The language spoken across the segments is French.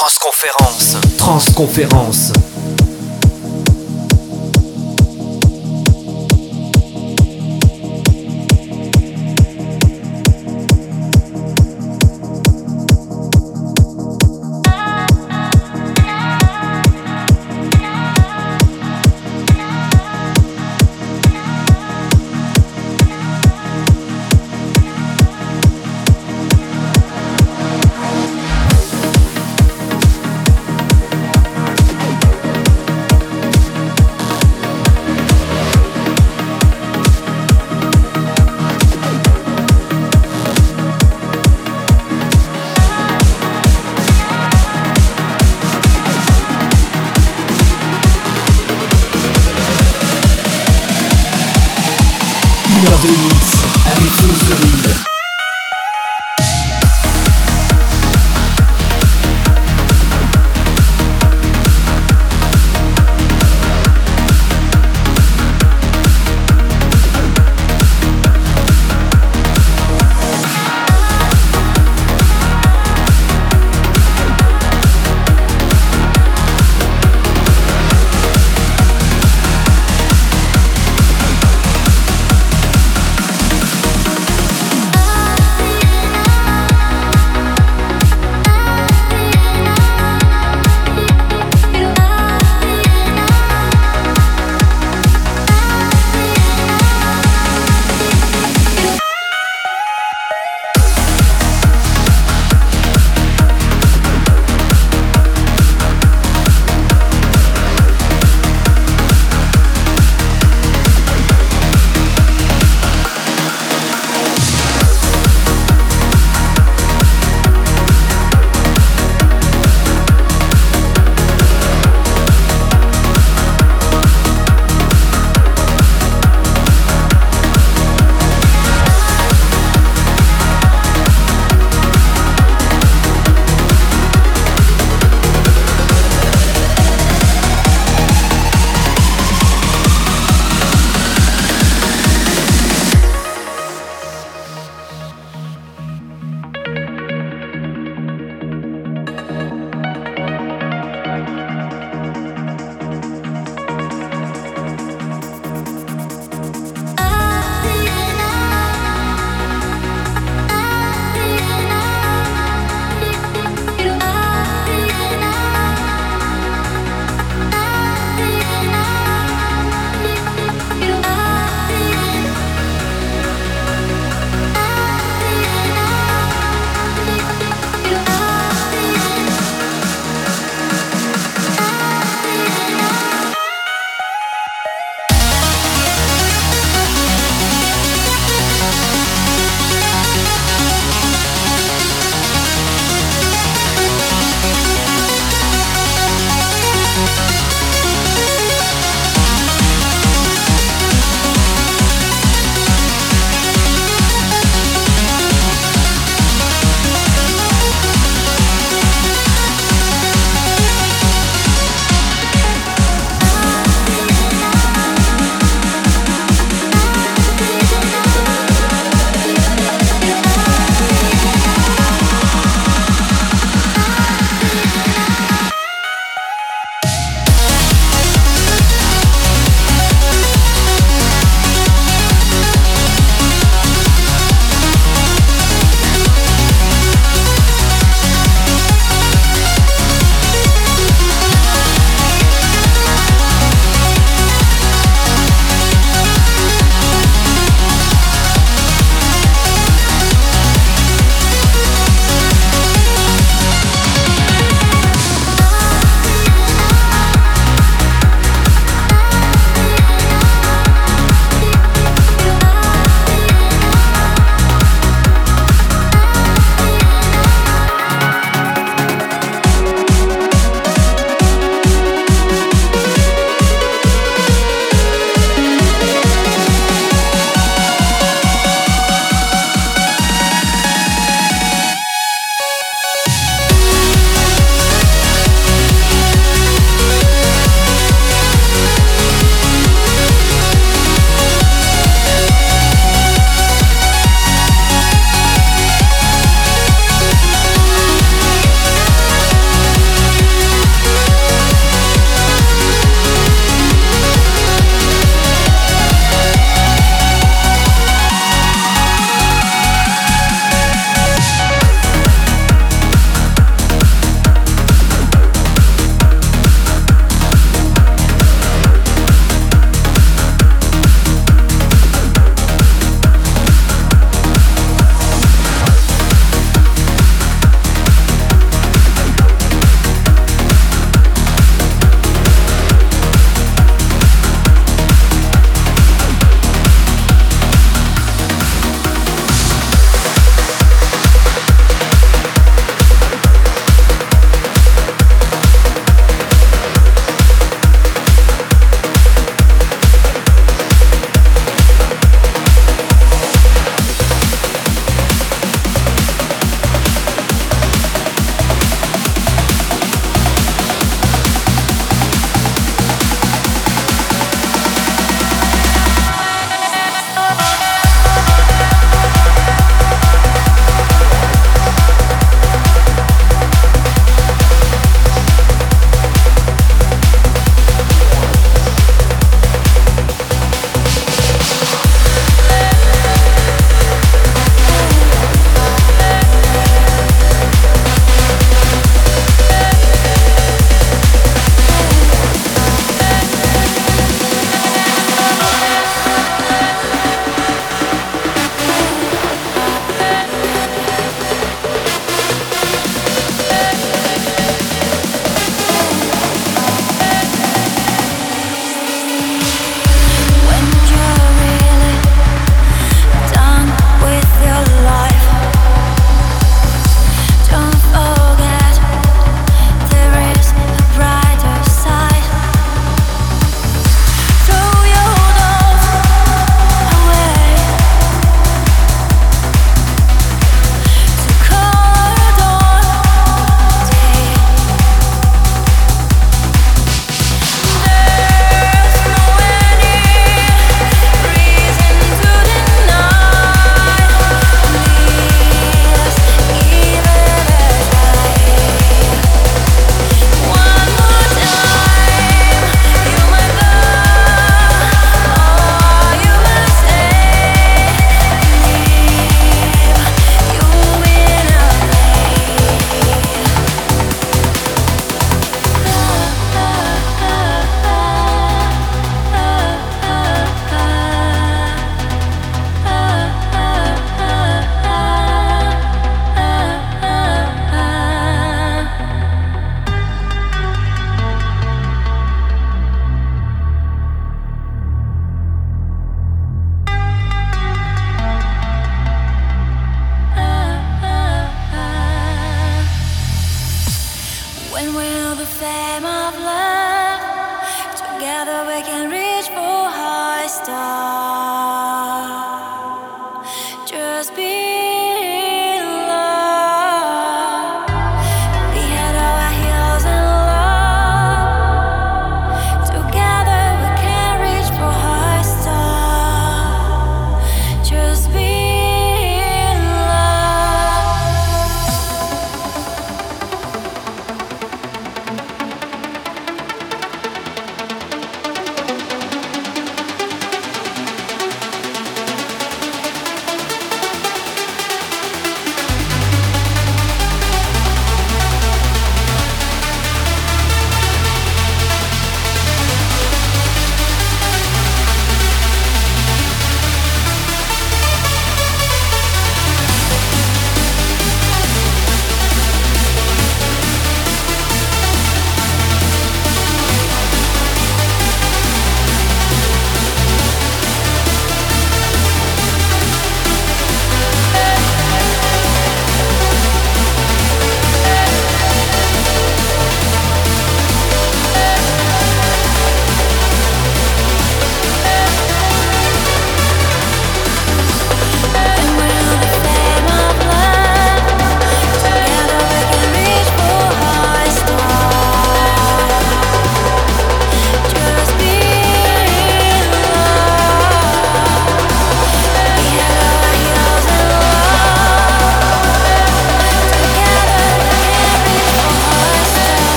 Transconférence. Transconférence.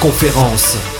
Transconférence.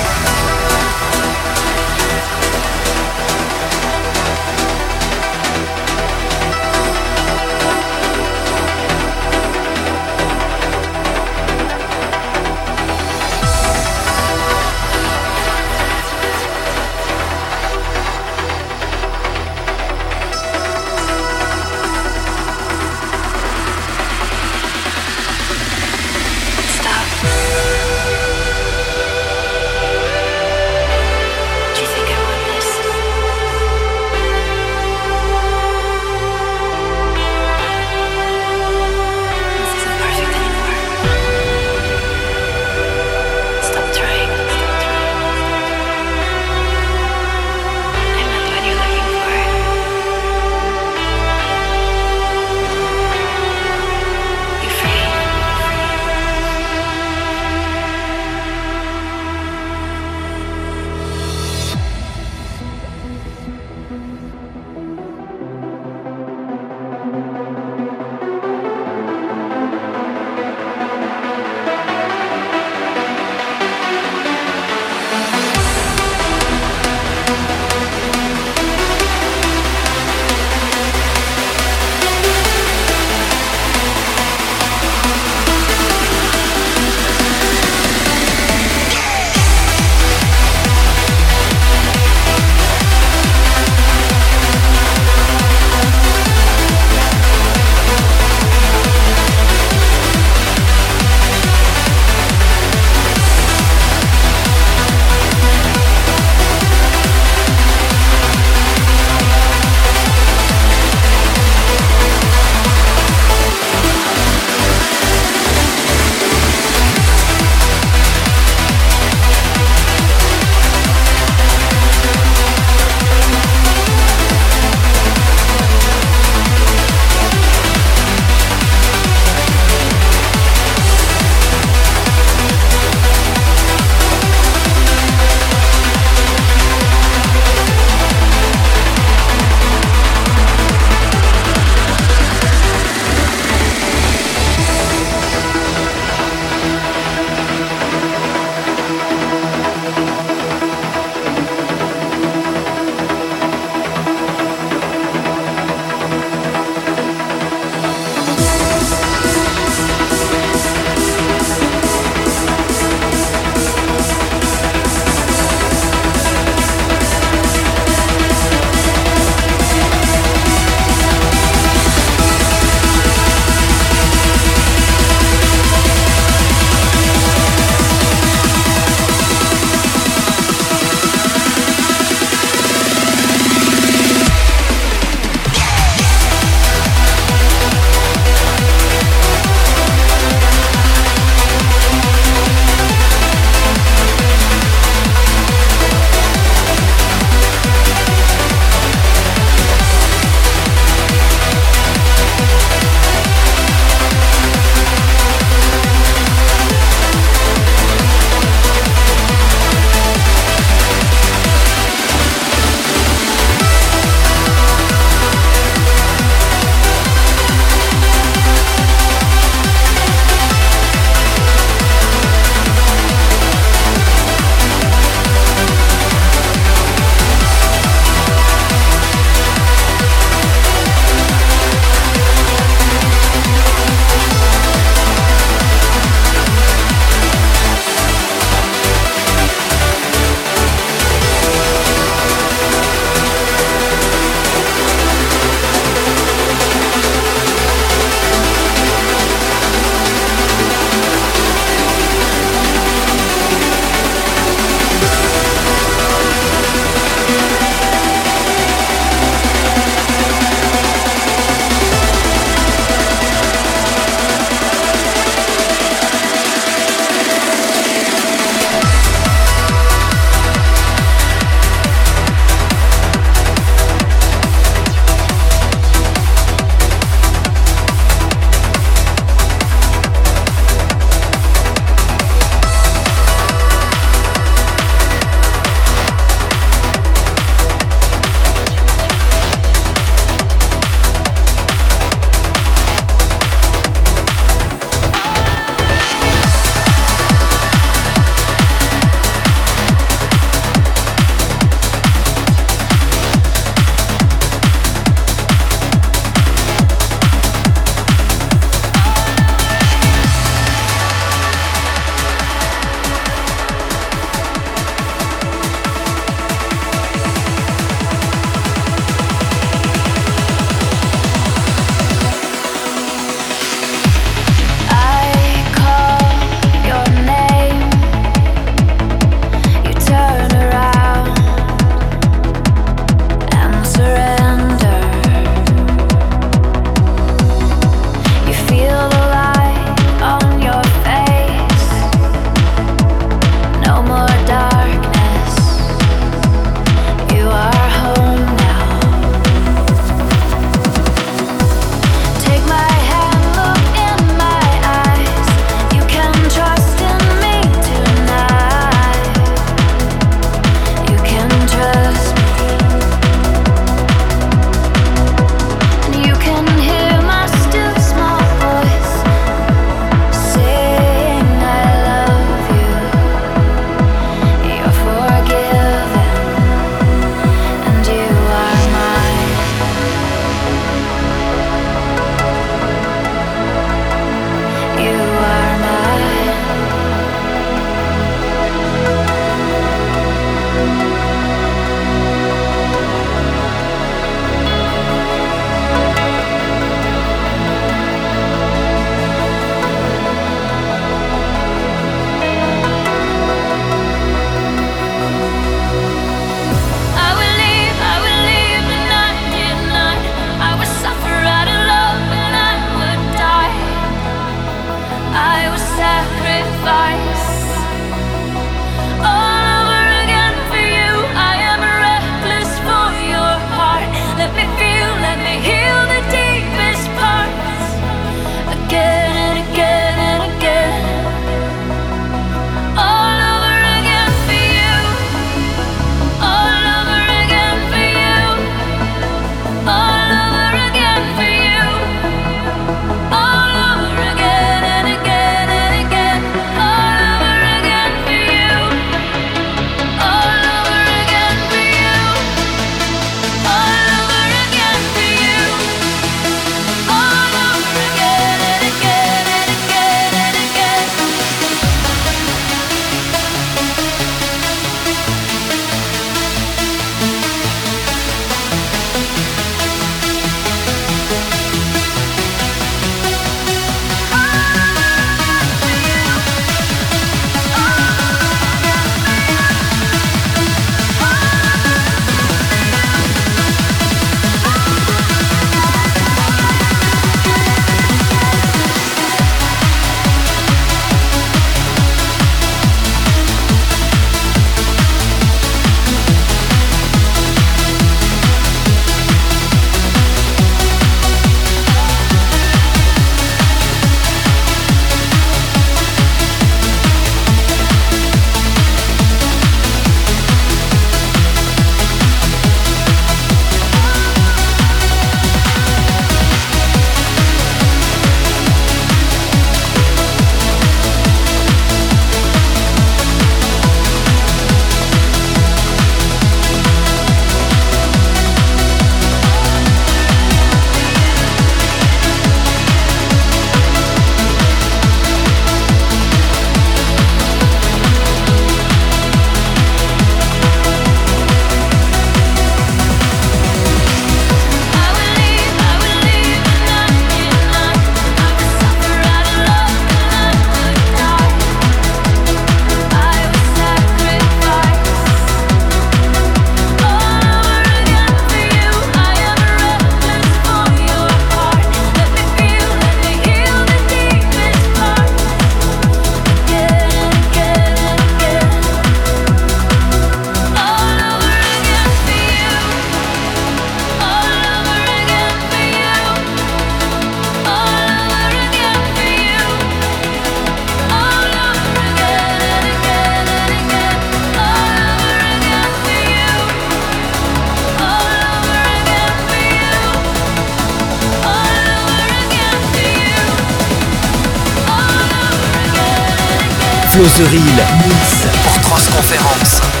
Mix pour transconférence.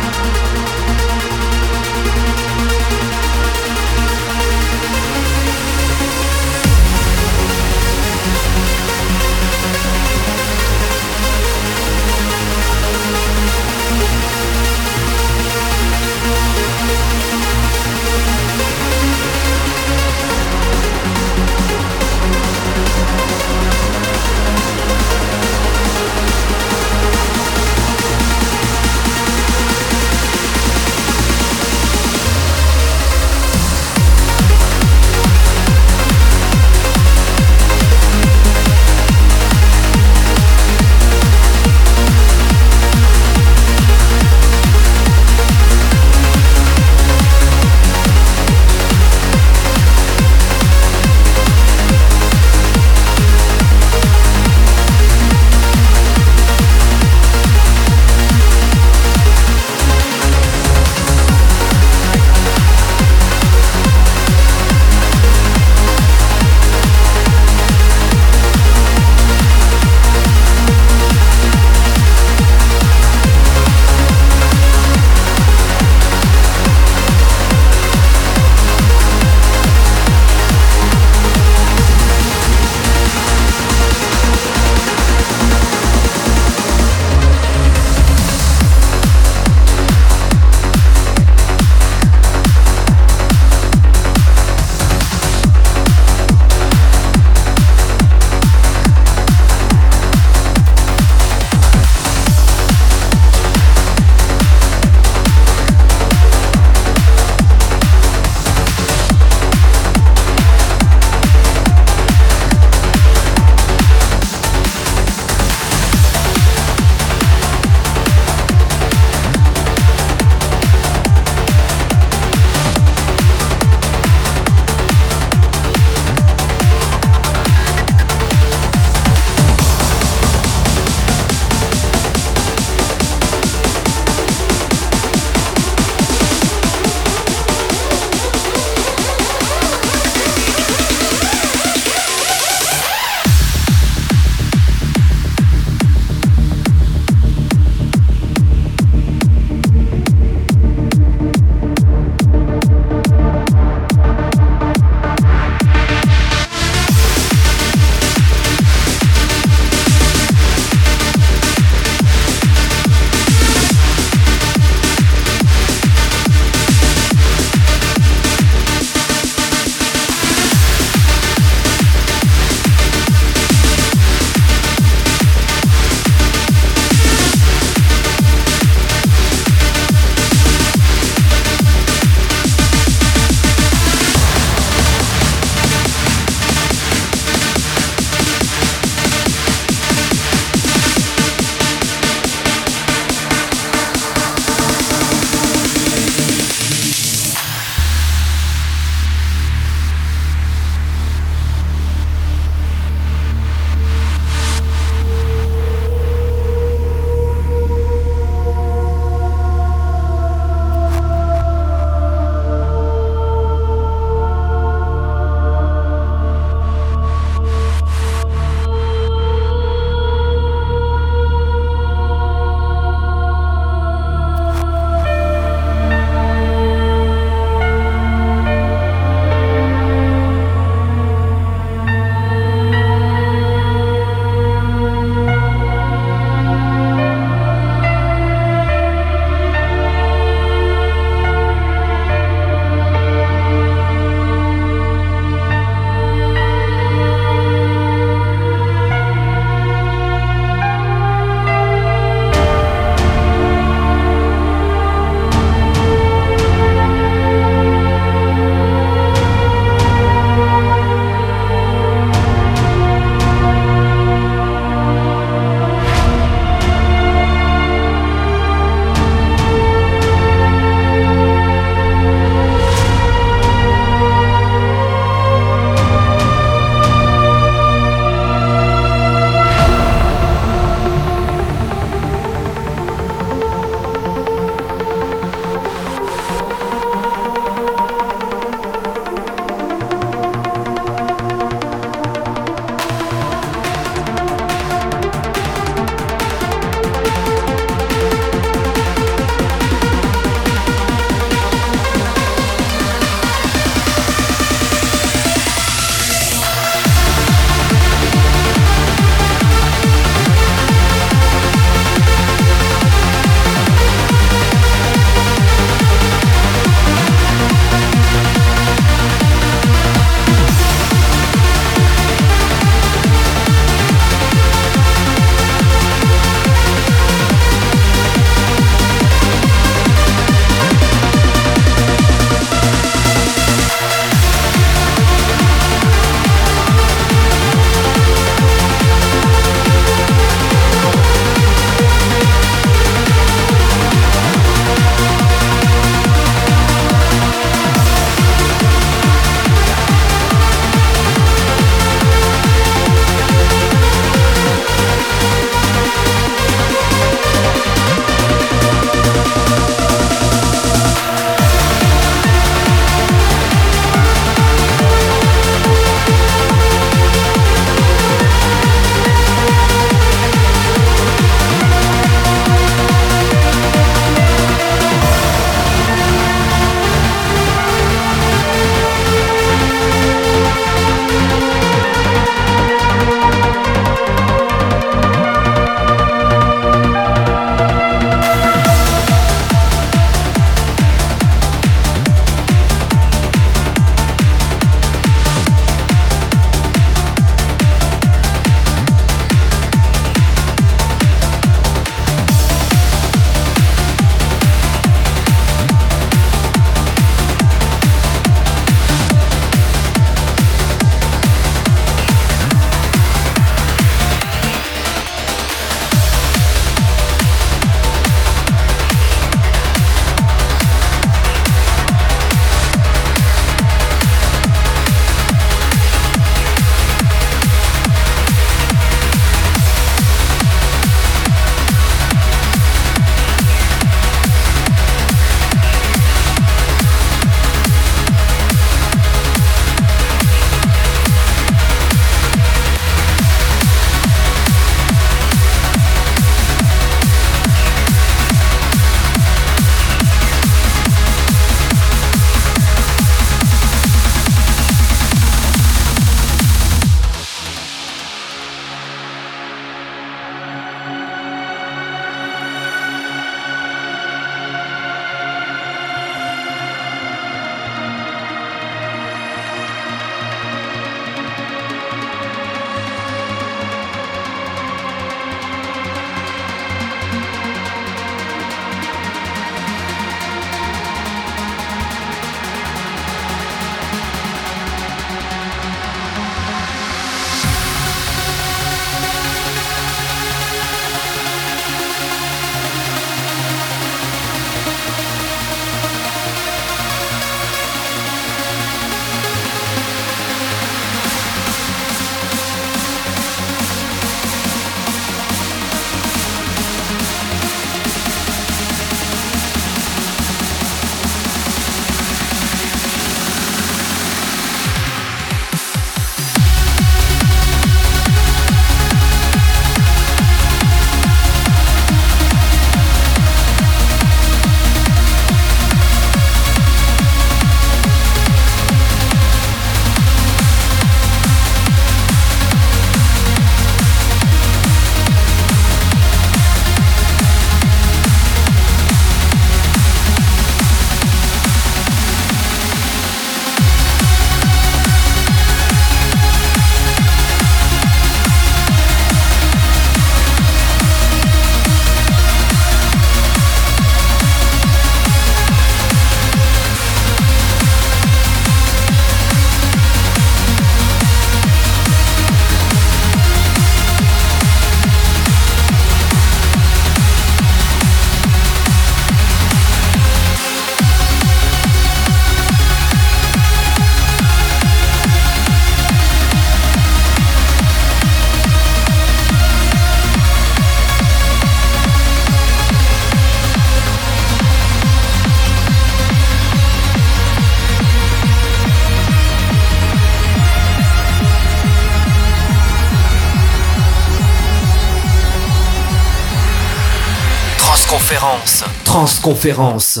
Transconférence.